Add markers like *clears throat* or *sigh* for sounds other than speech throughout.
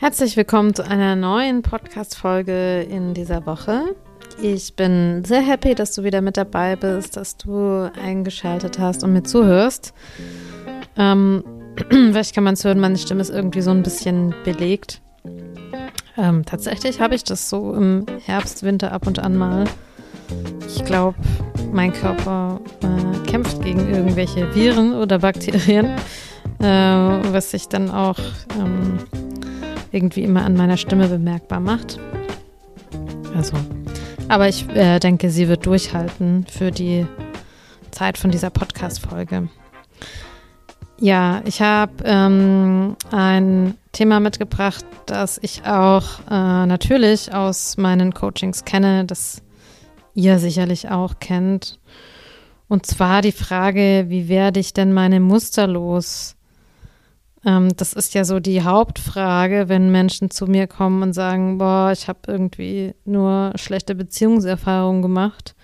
Herzlich willkommen zu einer neuen Podcast-Folge in dieser Woche. Ich bin sehr happy, dass du wieder mit dabei bist, dass du eingeschaltet hast und mir zuhörst. Ähm, *clears throat* vielleicht kann man es hören, meine Stimme ist irgendwie so ein bisschen belegt. Ähm, tatsächlich habe ich das so im Herbst, Winter ab und an mal. Ich glaube, mein Körper äh, kämpft gegen irgendwelche Viren oder Bakterien, äh, was sich dann auch ähm, irgendwie immer an meiner Stimme bemerkbar macht. Also, aber ich äh, denke, sie wird durchhalten für die Zeit von dieser Podcast-Folge. Ja, ich habe ähm, ein Thema mitgebracht, das ich auch äh, natürlich aus meinen Coachings kenne, das ihr sicherlich auch kennt. Und zwar die Frage, wie werde ich denn meine Muster los? Ähm, das ist ja so die Hauptfrage, wenn Menschen zu mir kommen und sagen, boah, ich habe irgendwie nur schlechte Beziehungserfahrungen gemacht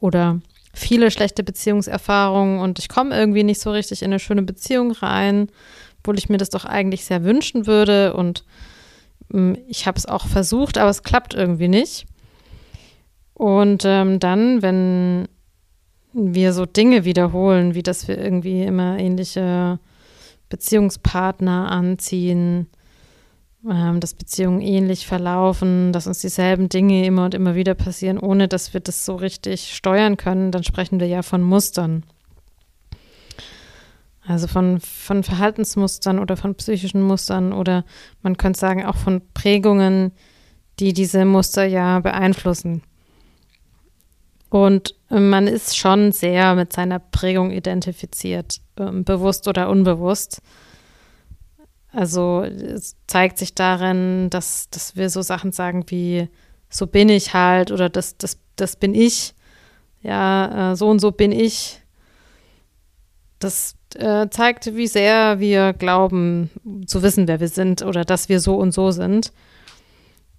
oder viele schlechte Beziehungserfahrungen und ich komme irgendwie nicht so richtig in eine schöne Beziehung rein, obwohl ich mir das doch eigentlich sehr wünschen würde und ähm, ich habe es auch versucht, aber es klappt irgendwie nicht. Und ähm, dann, wenn wir so Dinge wiederholen, wie dass wir irgendwie immer ähnliche Beziehungspartner anziehen, ähm, dass Beziehungen ähnlich verlaufen, dass uns dieselben Dinge immer und immer wieder passieren, ohne dass wir das so richtig steuern können, dann sprechen wir ja von Mustern. Also von, von Verhaltensmustern oder von psychischen Mustern oder man könnte sagen auch von Prägungen, die diese Muster ja beeinflussen. Und man ist schon sehr mit seiner Prägung identifiziert, ähm, bewusst oder unbewusst. Also es zeigt sich darin, dass, dass wir so Sachen sagen wie, so bin ich halt oder das, das, das bin ich. Ja, äh, so und so bin ich. Das äh, zeigt, wie sehr wir glauben zu wissen, wer wir sind oder dass wir so und so sind.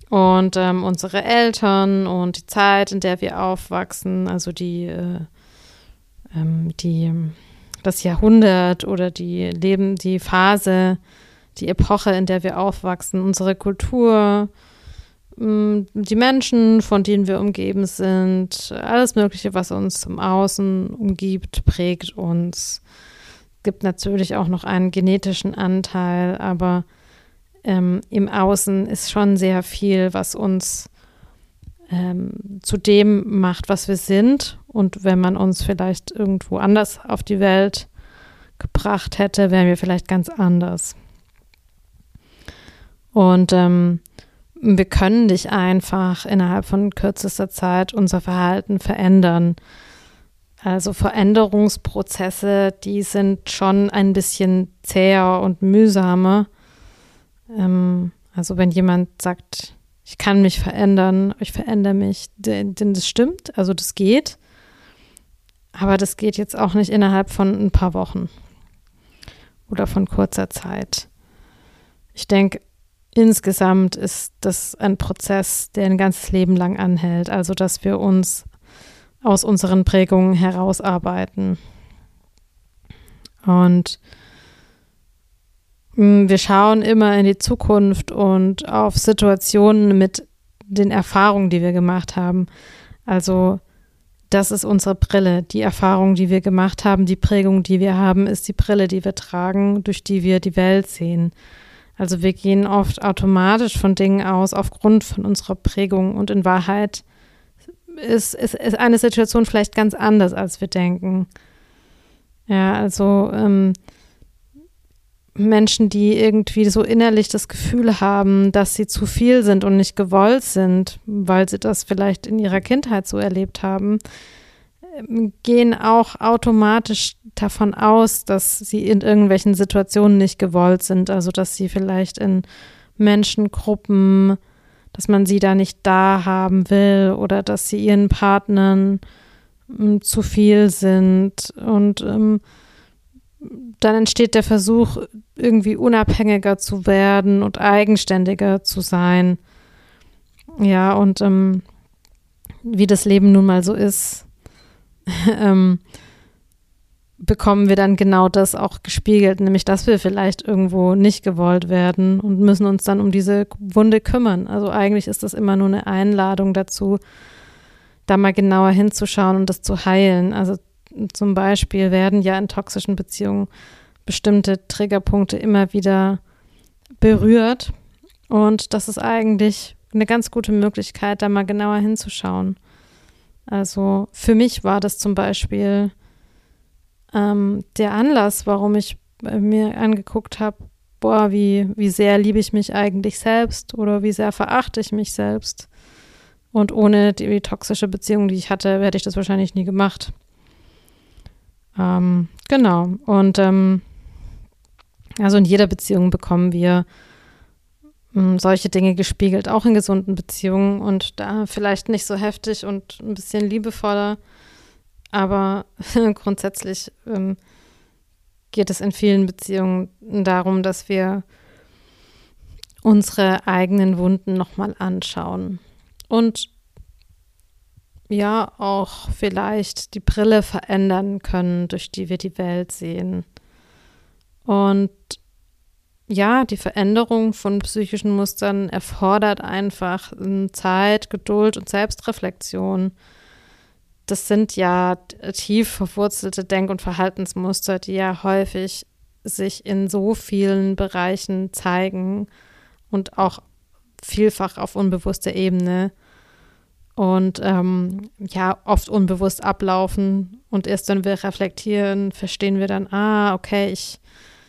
Und ähm, unsere Eltern und die Zeit, in der wir aufwachsen, also die, äh, ähm, die, das Jahrhundert oder die Leben, die Phase, die Epoche, in der wir aufwachsen, unsere Kultur, mm, die Menschen, von denen wir umgeben sind, alles Mögliche, was uns im Außen umgibt, prägt uns. Es gibt natürlich auch noch einen genetischen Anteil, aber ähm, im Außen ist schon sehr viel, was uns ähm, zu dem macht, was wir sind. Und wenn man uns vielleicht irgendwo anders auf die Welt gebracht hätte, wären wir vielleicht ganz anders. Und ähm, wir können nicht einfach innerhalb von kürzester Zeit unser Verhalten verändern. Also Veränderungsprozesse, die sind schon ein bisschen zäher und mühsamer. Ähm, also wenn jemand sagt, ich kann mich verändern, ich verändere mich, denn, das stimmt, also das geht. Aber das geht jetzt auch nicht innerhalb von ein paar Wochen oder von kurzer Zeit. Ich denke, insgesamt ist das ein Prozess, der ein ganzes Leben lang anhält. Also, dass wir uns aus unseren Prägungen herausarbeiten. Und wir schauen immer in die Zukunft und auf Situationen mit den Erfahrungen, die wir gemacht haben. Also das ist unsere Brille. Die Erfahrung, die wir gemacht haben, die Prägung, die wir haben, ist die Brille, die wir tragen, durch die wir die Welt sehen. Also wir gehen oft automatisch von Dingen aus aufgrund von unserer Prägung und in Wahrheit ist, ist, ist eine Situation vielleicht ganz anders, als wir denken. Ja, also ähm, Menschen, die irgendwie so innerlich das Gefühl haben, dass sie zu viel sind und nicht gewollt sind, weil sie das vielleicht in ihrer Kindheit so erlebt haben, ähm, gehen auch automatisch davon aus, dass sie in irgendwelchen Situationen nicht gewollt sind. Also dass sie vielleicht in Menschengruppen, dass man sie da nicht da haben will oder dass sie ihren Partnern ähm, zu viel sind und ähm, dann entsteht der Versuch, irgendwie unabhängiger zu werden und eigenständiger zu sein. Ja, und ähm, wie das Leben nun mal so ist, *laughs* ähm, bekommen wir dann genau das auch gespiegelt, nämlich dass wir vielleicht irgendwo nicht gewollt werden und müssen uns dann um diese Wunde kümmern. Also eigentlich ist das immer nur eine Einladung dazu, da mal genauer hinzuschauen und das zu heilen. Also zum Beispiel werden ja in toxischen Beziehungen bestimmte Triggerpunkte immer wieder berührt und das ist eigentlich eine ganz gute Möglichkeit, da mal genauer hinzuschauen. Also für mich war das zum Beispiel ähm, der Anlass, warum ich mir angeguckt habe, boah, wie, wie sehr liebe ich mich eigentlich selbst oder wie sehr verachte ich mich selbst. Und ohne die toxische Beziehung, die ich hatte, hätte ich das wahrscheinlich nie gemacht. Ähm, genau. Und ähm, also in jeder Beziehung bekommen wir ähm, solche Dinge gespiegelt, auch in gesunden Beziehungen und da vielleicht nicht so heftig und ein bisschen liebevoller. Aber *laughs* grundsätzlich ähm, geht es in vielen Beziehungen darum, dass wir unsere eigenen Wunden nochmal anschauen. Und ja, auch vielleicht die Brille verändern können, durch die wir die Welt sehen. Und ja, die Veränderung von psychischen Mustern erfordert einfach Zeit, Geduld und Selbstreflexion das sind ja tief verwurzelte Denk- und Verhaltensmuster, die ja häufig sich in so vielen Bereichen zeigen und auch vielfach auf unbewusster Ebene und ähm, ja, oft unbewusst ablaufen. Und erst wenn wir reflektieren, verstehen wir dann, ah, okay, ich,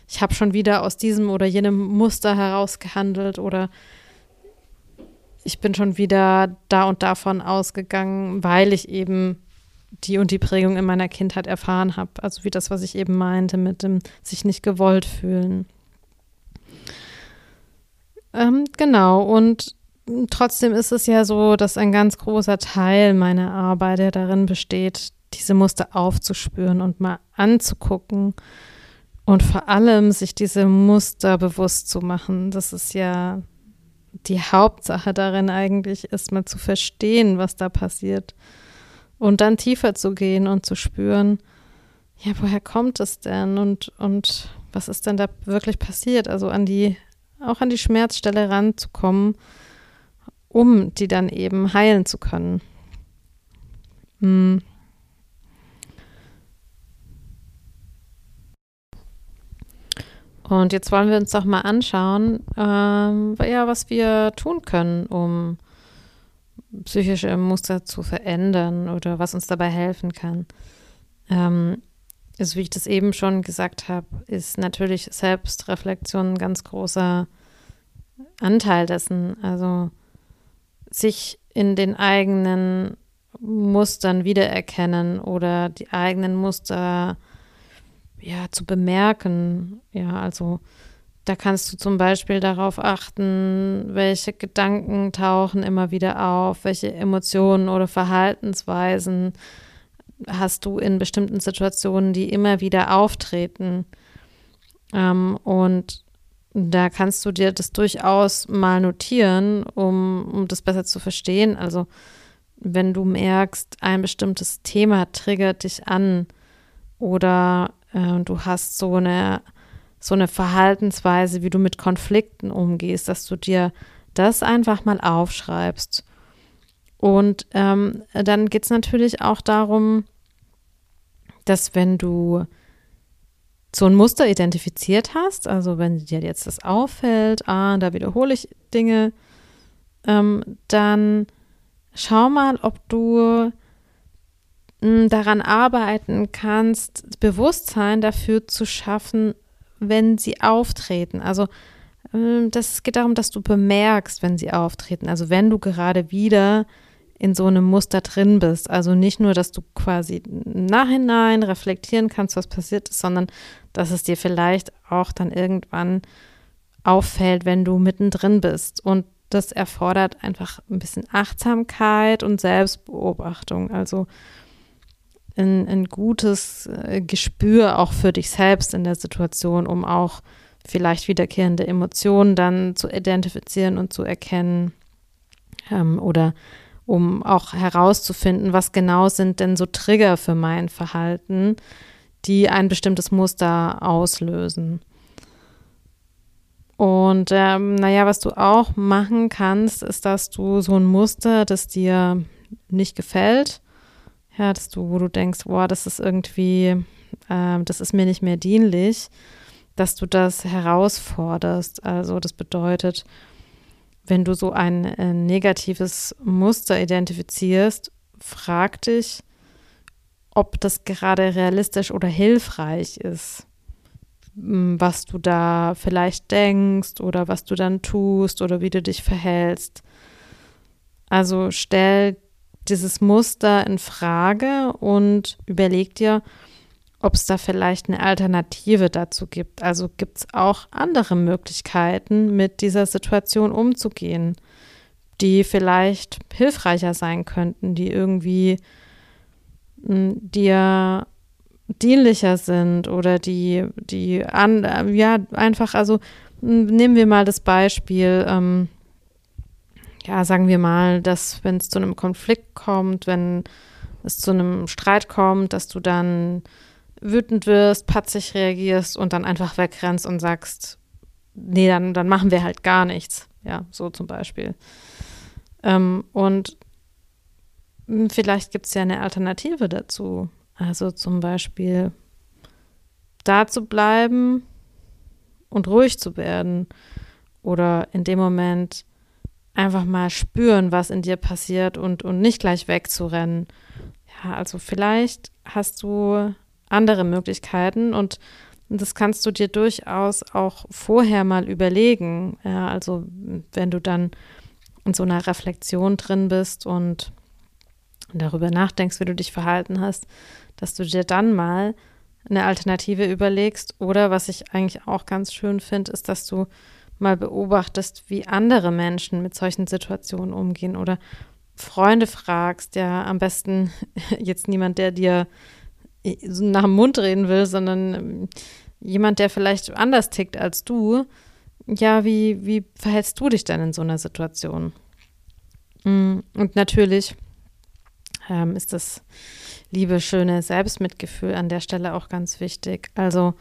ich habe schon wieder aus diesem oder jenem Muster heraus gehandelt oder ich bin schon wieder da und davon ausgegangen, weil ich eben die und die Prägung in meiner Kindheit erfahren habe. Also wie das, was ich eben meinte mit dem sich nicht gewollt fühlen. Ähm, genau, und trotzdem ist es ja so, dass ein ganz großer Teil meiner Arbeit ja darin besteht, diese Muster aufzuspüren und mal anzugucken und vor allem sich diese Muster bewusst zu machen. Das ist ja die Hauptsache darin eigentlich, ist mal zu verstehen, was da passiert und dann tiefer zu gehen und zu spüren, ja, woher kommt es denn und, und was ist denn da wirklich passiert? Also an die, auch an die Schmerzstelle ranzukommen, um die dann eben heilen zu können. Hm. Und jetzt wollen wir uns doch mal anschauen, ähm, ja, was wir tun können, um psychische Muster zu verändern oder was uns dabei helfen kann. Ähm, also wie ich das eben schon gesagt habe, ist natürlich Selbstreflexion ein ganz großer Anteil dessen. Also sich in den eigenen Mustern wiedererkennen oder die eigenen Muster ja zu bemerken. Ja, also da kannst du zum Beispiel darauf achten, welche Gedanken tauchen immer wieder auf, welche Emotionen oder Verhaltensweisen hast du in bestimmten Situationen, die immer wieder auftreten. Ähm, und da kannst du dir das durchaus mal notieren, um, um das besser zu verstehen. Also wenn du merkst, ein bestimmtes Thema triggert dich an oder äh, du hast so eine so eine Verhaltensweise, wie du mit Konflikten umgehst, dass du dir das einfach mal aufschreibst. Und ähm, dann geht es natürlich auch darum, dass wenn du so ein Muster identifiziert hast, also wenn dir jetzt das auffällt, ah, da wiederhole ich Dinge, ähm, dann schau mal, ob du hm, daran arbeiten kannst, Bewusstsein dafür zu schaffen, wenn sie auftreten. Also ähm, das geht darum, dass du bemerkst, wenn sie auftreten. Also wenn du gerade wieder in so einem Muster drin bist. Also nicht nur, dass du quasi im Nachhinein reflektieren kannst, was passiert ist, sondern dass es dir vielleicht auch dann irgendwann auffällt, wenn du mittendrin bist. Und das erfordert einfach ein bisschen Achtsamkeit und Selbstbeobachtung. Also ein, ein gutes äh, Gespür auch für dich selbst in der Situation, um auch vielleicht wiederkehrende Emotionen dann zu identifizieren und zu erkennen ähm, oder um auch herauszufinden, was genau sind denn so Trigger für mein Verhalten, die ein bestimmtes Muster auslösen. Und ähm, naja, was du auch machen kannst, ist, dass du so ein Muster, das dir nicht gefällt, ja, dass du, wo du denkst, boah, das ist irgendwie, äh, das ist mir nicht mehr dienlich, dass du das herausforderst. Also das bedeutet, wenn du so ein äh, negatives Muster identifizierst, frag dich, ob das gerade realistisch oder hilfreich ist was du da vielleicht denkst oder was du dann tust oder wie du dich verhältst. Also stell dieses Muster in Frage und überleg dir, ob es da vielleicht eine Alternative dazu gibt. Also gibt es auch andere Möglichkeiten, mit dieser Situation umzugehen, die vielleicht hilfreicher sein könnten, die irgendwie dir dienlicher sind oder die, die an, ja, einfach, also nehmen wir mal das Beispiel, ähm, ja, sagen wir mal, dass wenn es zu einem Konflikt kommt, wenn es zu einem Streit kommt, dass du dann wütend wirst, patzig reagierst und dann einfach wegrennst und sagst, nee, dann, dann machen wir halt gar nichts. Ja, so zum Beispiel. Ähm, und vielleicht gibt es ja eine Alternative dazu. Also zum Beispiel da zu bleiben und ruhig zu werden oder in dem Moment einfach mal spüren, was in dir passiert und, und nicht gleich wegzurennen. Ja, also vielleicht hast du andere Möglichkeiten und das kannst du dir durchaus auch vorher mal überlegen. Ja, also wenn du dann in so einer Reflexion drin bist und darüber nachdenkst, wie du dich verhalten hast, dass du dir dann mal eine Alternative überlegst. Oder was ich eigentlich auch ganz schön finde, ist, dass du mal beobachtest, wie andere Menschen mit solchen Situationen umgehen oder Freunde fragst, ja, am besten *laughs* jetzt niemand, der dir nach dem Mund reden will, sondern ähm, jemand, der vielleicht anders tickt als du. Ja, wie, wie verhältst du dich denn in so einer Situation? Mm, und natürlich ähm, ist das liebe, schöne Selbstmitgefühl an der Stelle auch ganz wichtig. Also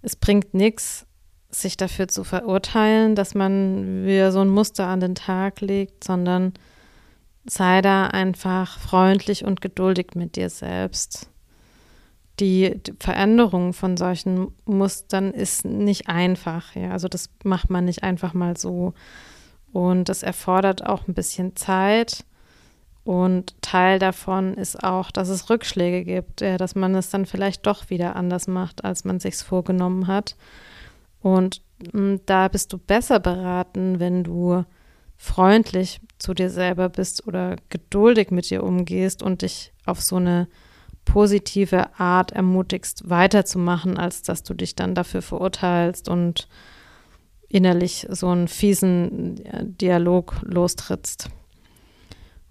es bringt nichts, sich dafür zu verurteilen, dass man wieder so ein Muster an den Tag legt, sondern sei da einfach freundlich und geduldig mit dir selbst. Die Veränderung von solchen Mustern ist nicht einfach. Ja? Also das macht man nicht einfach mal so. Und das erfordert auch ein bisschen Zeit. Und Teil davon ist auch, dass es Rückschläge gibt, ja, dass man es dann vielleicht doch wieder anders macht, als man sich vorgenommen hat. Und m, mm, da bist du besser beraten, wenn du freundlich zu dir selber bist oder geduldig mit dir umgehst und dich auf so eine positive Art ermutigst, weiterzumachen, als dass du dich dann dafür verurteilst und innerlich so einen fiesen Dialog lostrittst.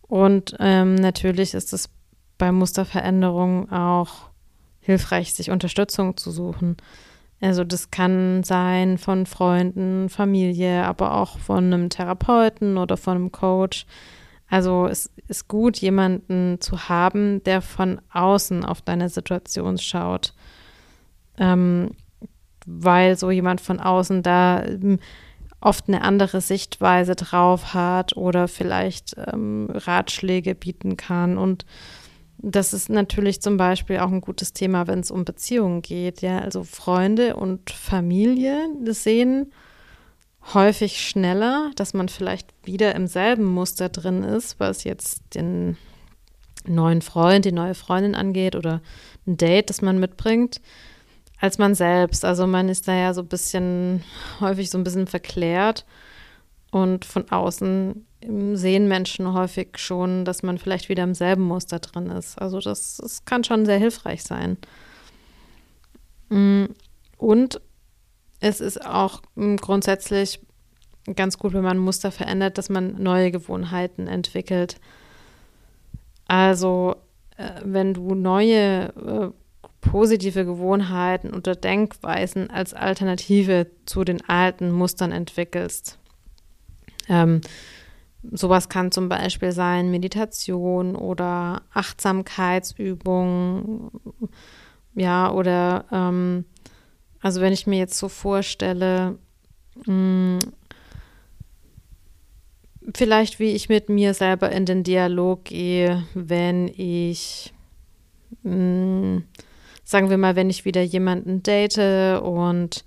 Und ähm, natürlich ist es bei Musterveränderungen auch hilfreich, sich Unterstützung zu suchen. Also das kann sein von Freunden, Familie, aber auch von einem Therapeuten oder von einem Coach. Also es ist gut, jemanden zu haben, der von außen auf deine Situation schaut. Ähm, weil so jemand von außen da ähm, oft eine andere Sichtweise drauf hat oder vielleicht ähm, Ratschläge bieten kann. Und das ist natürlich zum Beispiel auch ein gutes Thema, wenn es um Beziehungen geht. Ja, also Freunde und Familie sehen häufig schneller, dass man vielleicht wieder im selben Muster drin ist, was jetzt den neuen Freund, die neue Freundin angeht oder ein Date, das man mitbringt als man selbst. Also man ist da ja so ein bisschen, häufig so ein bisschen verklärt und von außen sehen Menschen häufig schon, dass man vielleicht wieder im selben Muster drin ist. Also das, das kann schon sehr hilfreich sein. Mm, und es ist auch mm, grundsätzlich ganz gut, wenn man Muster verändert, dass man neue Gewohnheiten entwickelt. Also äh, wenn du neue äh, positive Gewohnheiten oder Denkweisen als Alternative zu den alten Mustern entwickelst. Ähm, sowas kann zum Beispiel sein Meditation oder Achtsamkeitsübungen Ja, oder ähm, also wenn ich mir jetzt so vorstelle, mh, hm, vielleicht wie ich mit mir selber in den Dialog gehe, wenn ich, mh, hm, sagen wir mal, wenn ich wieder jemanden date und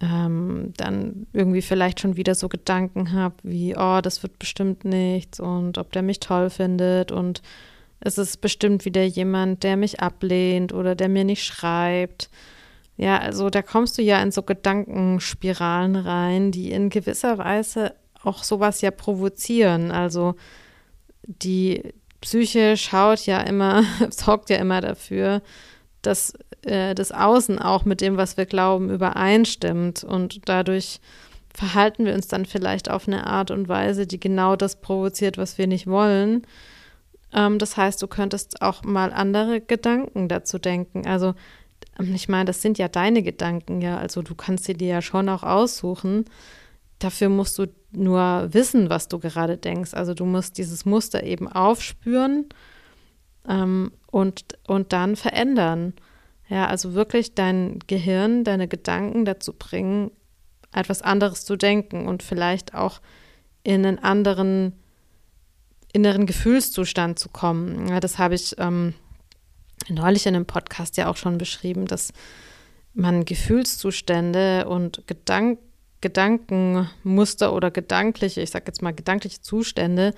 ähm, dann irgendwie vielleicht schon wieder so Gedanken habe wie, oh, das wird bestimmt nichts und ob der mich toll findet und es ist bestimmt wieder jemand, der mich ablehnt oder der mir nicht schreibt. Ja, also da kommst du ja in so Gedankenspiralen rein, die in gewisser Weise auch sowas ja provozieren. Also die Psyche schaut ja immer, *laughs* sorgt ja immer dafür, dass äh, das Außen auch mit dem, was wir glauben, übereinstimmt. Und dadurch verhalten wir uns dann vielleicht auf eine Art und Weise, die genau das provoziert, was wir nicht wollen. Ähm, das heißt, du könntest auch mal andere Gedanken dazu denken. Also, ähm, ich meine, das sind ja deine Gedanken, ja. Also, du kannst sie dir ja schon auch aussuchen. Dafür musst du nur wissen, was du gerade denkst. Also, du musst dieses Muster eben aufspüren ähm, und, und dann verändern. Ja, also wirklich dein Gehirn, deine Gedanken dazu bringen, etwas anderes zu denken und vielleicht auch in einen anderen inneren Gefühlszustand zu kommen. Ja, das habe ich ähm, neulich in einem Podcast ja auch schon beschrieben, dass man Gefühlszustände und Gedank Gedankenmuster oder gedankliche, ich sage jetzt mal gedankliche Zustände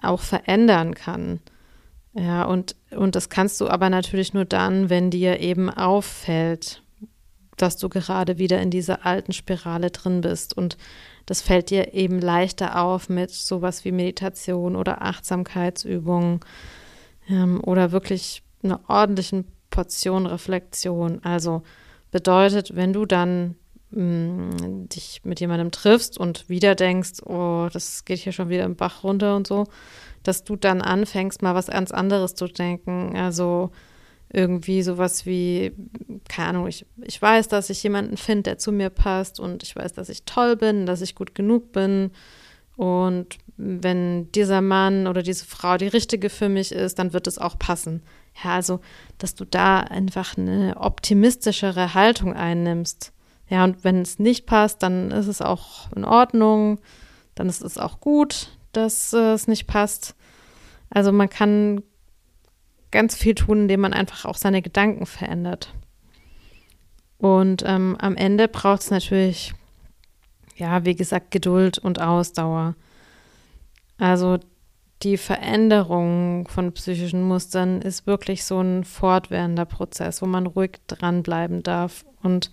auch verändern kann. Ja, und, und das kannst du aber natürlich nur dann, wenn dir eben auffällt, dass du gerade wieder in dieser alten Spirale drin bist. Und das fällt dir eben leichter auf mit sowas wie Meditation oder Achtsamkeitsübungen ähm, oder wirklich einer ordentlichen Portion Reflexion. Also bedeutet, wenn du dann mh, mm, dich mit jemandem triffst und wieder denkst, oh, das geht hier schon wieder im Bach runter und so, dass du dann anfängst, mal was ganz anderes zu denken. Also irgendwie sowas wie, keine Ahnung, ich, ich weiß, dass ich jemanden finde, der zu mir passt und ich weiß, dass ich toll bin, dass ich gut genug bin. Und wenn dieser Mann oder diese Frau die richtige für mich ist, dann wird es auch passen. Ja, also, dass du da einfach eine optimistischere Haltung einnimmst. Ja, und wenn es nicht passt, dann ist es auch in Ordnung, dann ist es auch gut, dass äh, es nicht passt. Also man kann ganz viel tun, indem man einfach auch seine Gedanken verändert. Und ähm, am Ende braucht es natürlich, ja, wie gesagt, Geduld und Ausdauer. Also die Veränderung von psychischen Mustern ist wirklich so ein fortwährender Prozess, wo man ruhig dranbleiben darf. Und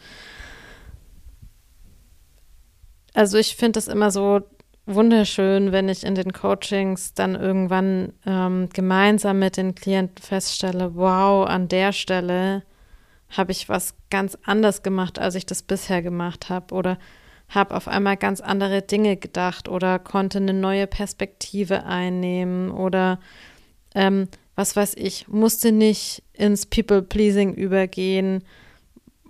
also ich finde es immer so wunderschön, wenn ich in den Coachings dann irgendwann ähm, gemeinsam mit den Klienten feststelle, wow, an der Stelle habe ich was ganz anders gemacht, als ich das bisher gemacht habe oder habe auf einmal ganz andere Dinge gedacht oder konnte eine neue Perspektive einnehmen oder ähm, was weiß ich, musste nicht ins People-Pleasing übergehen,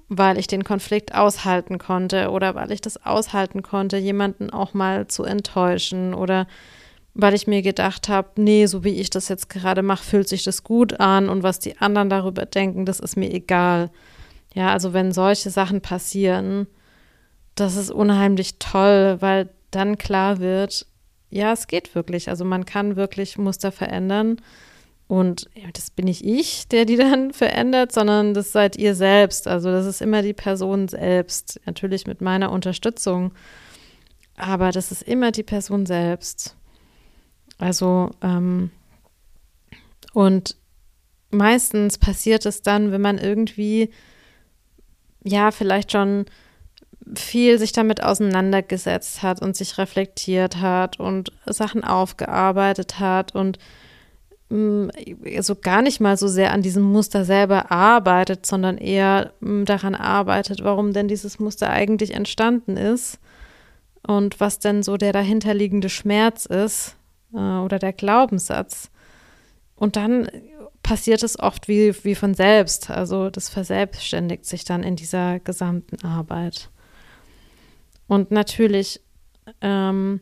weil ich den Konflikt aushalten konnte oder weil ich das aushalten konnte, jemanden auch mal zu enttäuschen oder weil ich mir gedacht habe, nee, so wie ich das jetzt gerade mache, fühlt sich das gut an und was die anderen darüber denken, das ist mir egal. Ja, also wenn solche Sachen passieren, das ist unheimlich toll, weil dann klar wird, ja, es geht wirklich. Also man kann wirklich Muster verändern und das bin nicht ich, der die dann *laughs* verändert, sondern das seid ihr selbst. Also das ist immer die Person selbst. Natürlich mit meiner Unterstützung. Aber das ist immer die Person selbst. Also, ähm, und meistens passiert es dann, wenn man irgendwie, ja, vielleicht schon viel sich damit auseinandergesetzt hat und sich reflektiert hat und Sachen aufgearbeitet hat und Mm, so gar nicht mal so sehr an diesem Muster selber arbeitet, sondern eher mm, daran arbeitet, warum denn dieses Muster eigentlich entstanden ist und was denn so der dahinterliegende Schmerz ist äh, oder der Glaubenssatz. Und dann passiert es oft wie, wie von selbst. Also das verselbstständigt sich dann in dieser gesamten Arbeit. Und natürlich ähm,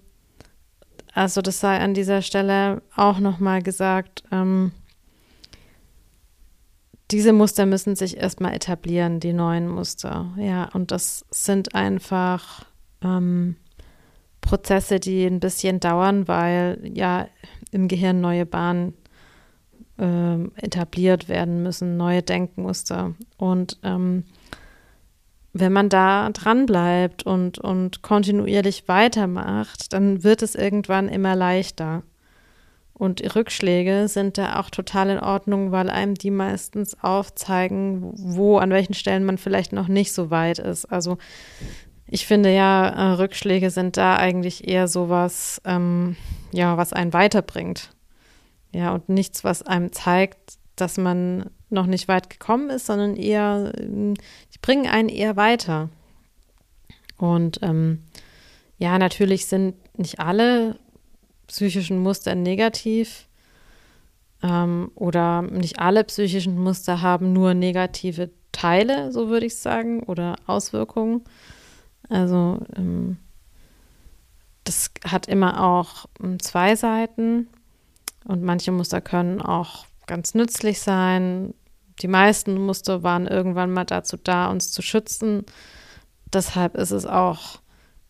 also das sei an dieser Stelle auch nochmal gesagt, ähm, diese Muster müssen sich erstmal etablieren, die neuen Muster. Ja, und das sind einfach ähm, Prozesse, die ein bisschen dauern, weil ja im Gehirn neue Bahnen äh, etabliert werden müssen, neue Denkmuster. Und ähm, wenn man da dran bleibt und, und kontinuierlich weitermacht, dann wird es irgendwann immer leichter. Und Rückschläge sind da auch total in Ordnung, weil einem die meistens aufzeigen, wo, an welchen Stellen man vielleicht noch nicht so weit ist. Also ich finde ja, äh, Rückschläge sind da eigentlich eher sowas, ähm, ja, was einen weiterbringt. Ja, und nichts, was einem zeigt, dass man noch nicht weit gekommen ist, sondern eher, ähm, bringen einen eher weiter. Und ähm, ja, natürlich sind nicht alle psychischen Muster negativ ähm, oder nicht alle psychischen Muster haben nur negative Teile, so würde ich sagen, oder Auswirkungen. Also ähm, das hat immer auch ähm, zwei Seiten und manche Muster können auch ganz nützlich sein. Die meisten Muster waren irgendwann mal dazu da, uns zu schützen. Deshalb ist es auch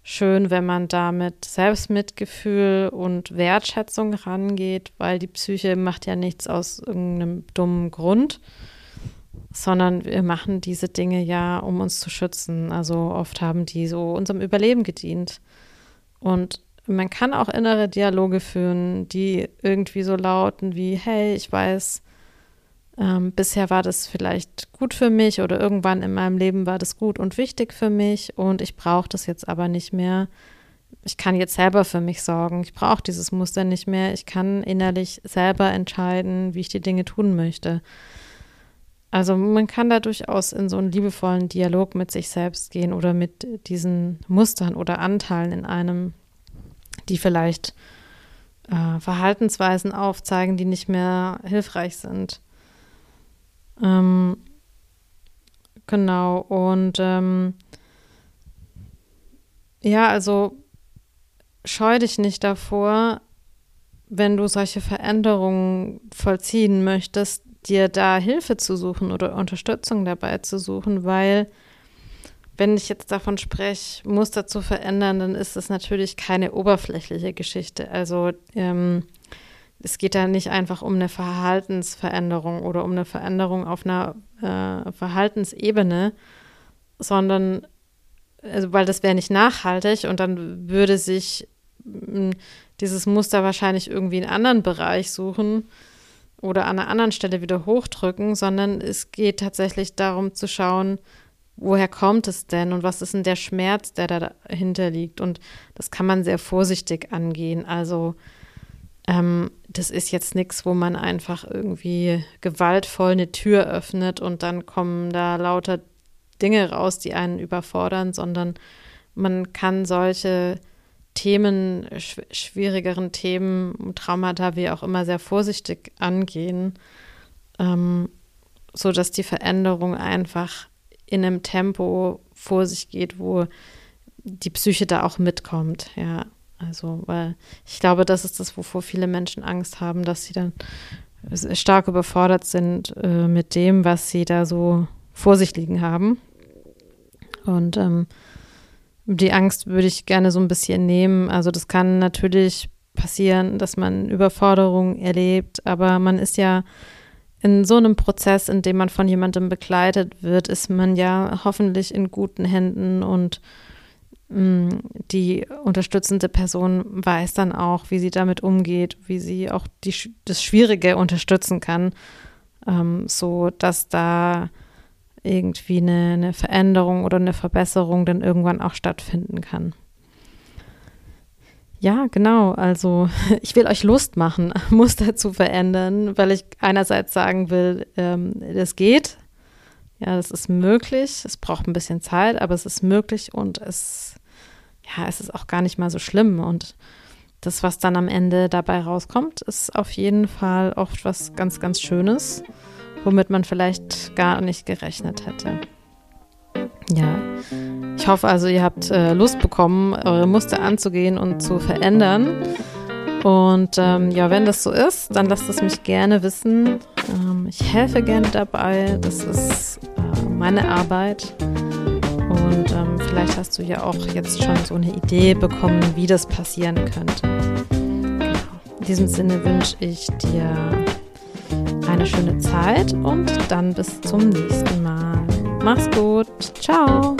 schön, wenn man da mit Selbstmitgefühl und Wertschätzung rangeht, weil die Psyche macht ja nichts aus irgendeinem dummen Grund, sondern wir machen diese Dinge ja, um uns zu schützen. Also oft haben die so unserem Überleben gedient. Und man kann auch innere Dialoge führen, die irgendwie so lauten wie, hey, ich weiß, ähm, bisher war das vielleicht gut für mich oder irgendwann in meinem Leben war das gut und wichtig für mich und ich brauche das jetzt aber nicht mehr. Ich kann jetzt selber für mich sorgen. Ich brauche dieses Muster nicht mehr. Ich kann innerlich selber entscheiden, wie ich die Dinge tun möchte. Also man kann da durchaus in so einen liebevollen Dialog mit sich selbst gehen oder mit diesen Mustern oder Anteilen in einem, die vielleicht äh, Verhaltensweisen aufzeigen, die nicht mehr hilfreich sind. Ähm, genau, und ähm, ja, also scheu dich nicht davor, wenn du solche Veränderungen vollziehen möchtest, dir da Hilfe zu suchen oder Unterstützung dabei zu suchen, weil wenn ich jetzt davon spreche, Muster zu verändern, dann ist es natürlich keine oberflächliche Geschichte. Also ähm, es geht da nicht einfach um eine Verhaltensveränderung oder um eine Veränderung auf einer äh, Verhaltensebene, sondern, also, weil das wäre nicht nachhaltig und dann würde sich mh, dieses Muster wahrscheinlich irgendwie in einen anderen Bereich suchen oder an einer anderen Stelle wieder hochdrücken, sondern es geht tatsächlich darum zu schauen, woher kommt es denn und was ist denn der Schmerz, der da dahinter liegt. Und das kann man sehr vorsichtig angehen. Also ähm, das ist jetzt nichts, wo man einfach irgendwie gewaltvoll eine Tür öffnet und dann kommen da lauter Dinge raus, die einen überfordern, sondern man kann solche Themen, schw schwierigeren Themen, Traumata, wie auch immer, sehr vorsichtig angehen, ähm, sodass die Veränderung einfach in einem Tempo vor sich geht, wo die Psyche da auch mitkommt, ja. Also, weil ich glaube, das ist das, wovor viele Menschen Angst haben, dass sie dann stark überfordert sind äh, mit dem, was sie da so vor sich liegen haben. Und ähm, die Angst würde ich gerne so ein bisschen nehmen. Also das kann natürlich passieren, dass man Überforderung erlebt, aber man ist ja in so einem Prozess, in dem man von jemandem begleitet wird, ist man ja hoffentlich in guten Händen und die unterstützende Person weiß dann auch, wie sie damit umgeht, wie sie auch die, das Schwierige unterstützen kann, ähm, so dass da irgendwie eine, eine Veränderung oder eine Verbesserung dann irgendwann auch stattfinden kann. Ja, genau. Also *laughs* ich will euch Lust machen, *laughs* Muster zu verändern, weil ich einerseits sagen will, ähm, das geht. Ja, das ist möglich. Es braucht ein bisschen Zeit, aber es ist möglich und es ja, es ist auch gar nicht mal so schlimm. Und das, was dann am Ende dabei rauskommt, ist auf jeden Fall oft was ganz, ganz Schönes, womit man vielleicht gar nicht gerechnet hätte. Ja, ich hoffe also, ihr habt äh, Lust bekommen, eure Muster anzugehen und zu verändern. Und ähm, ja, wenn das so ist, dann lasst es mich gerne wissen Ähm, ich helfe gerne dabei. Das ist äh, meine Arbeit. Und ähm, vielleicht hast du ja auch jetzt schon so eine Idee bekommen, wie das passieren könnte. Genau. In diesem Sinne wünsche ich dir eine schöne Zeit und dann bis zum nächsten Mal. Mach's gut. Ciao.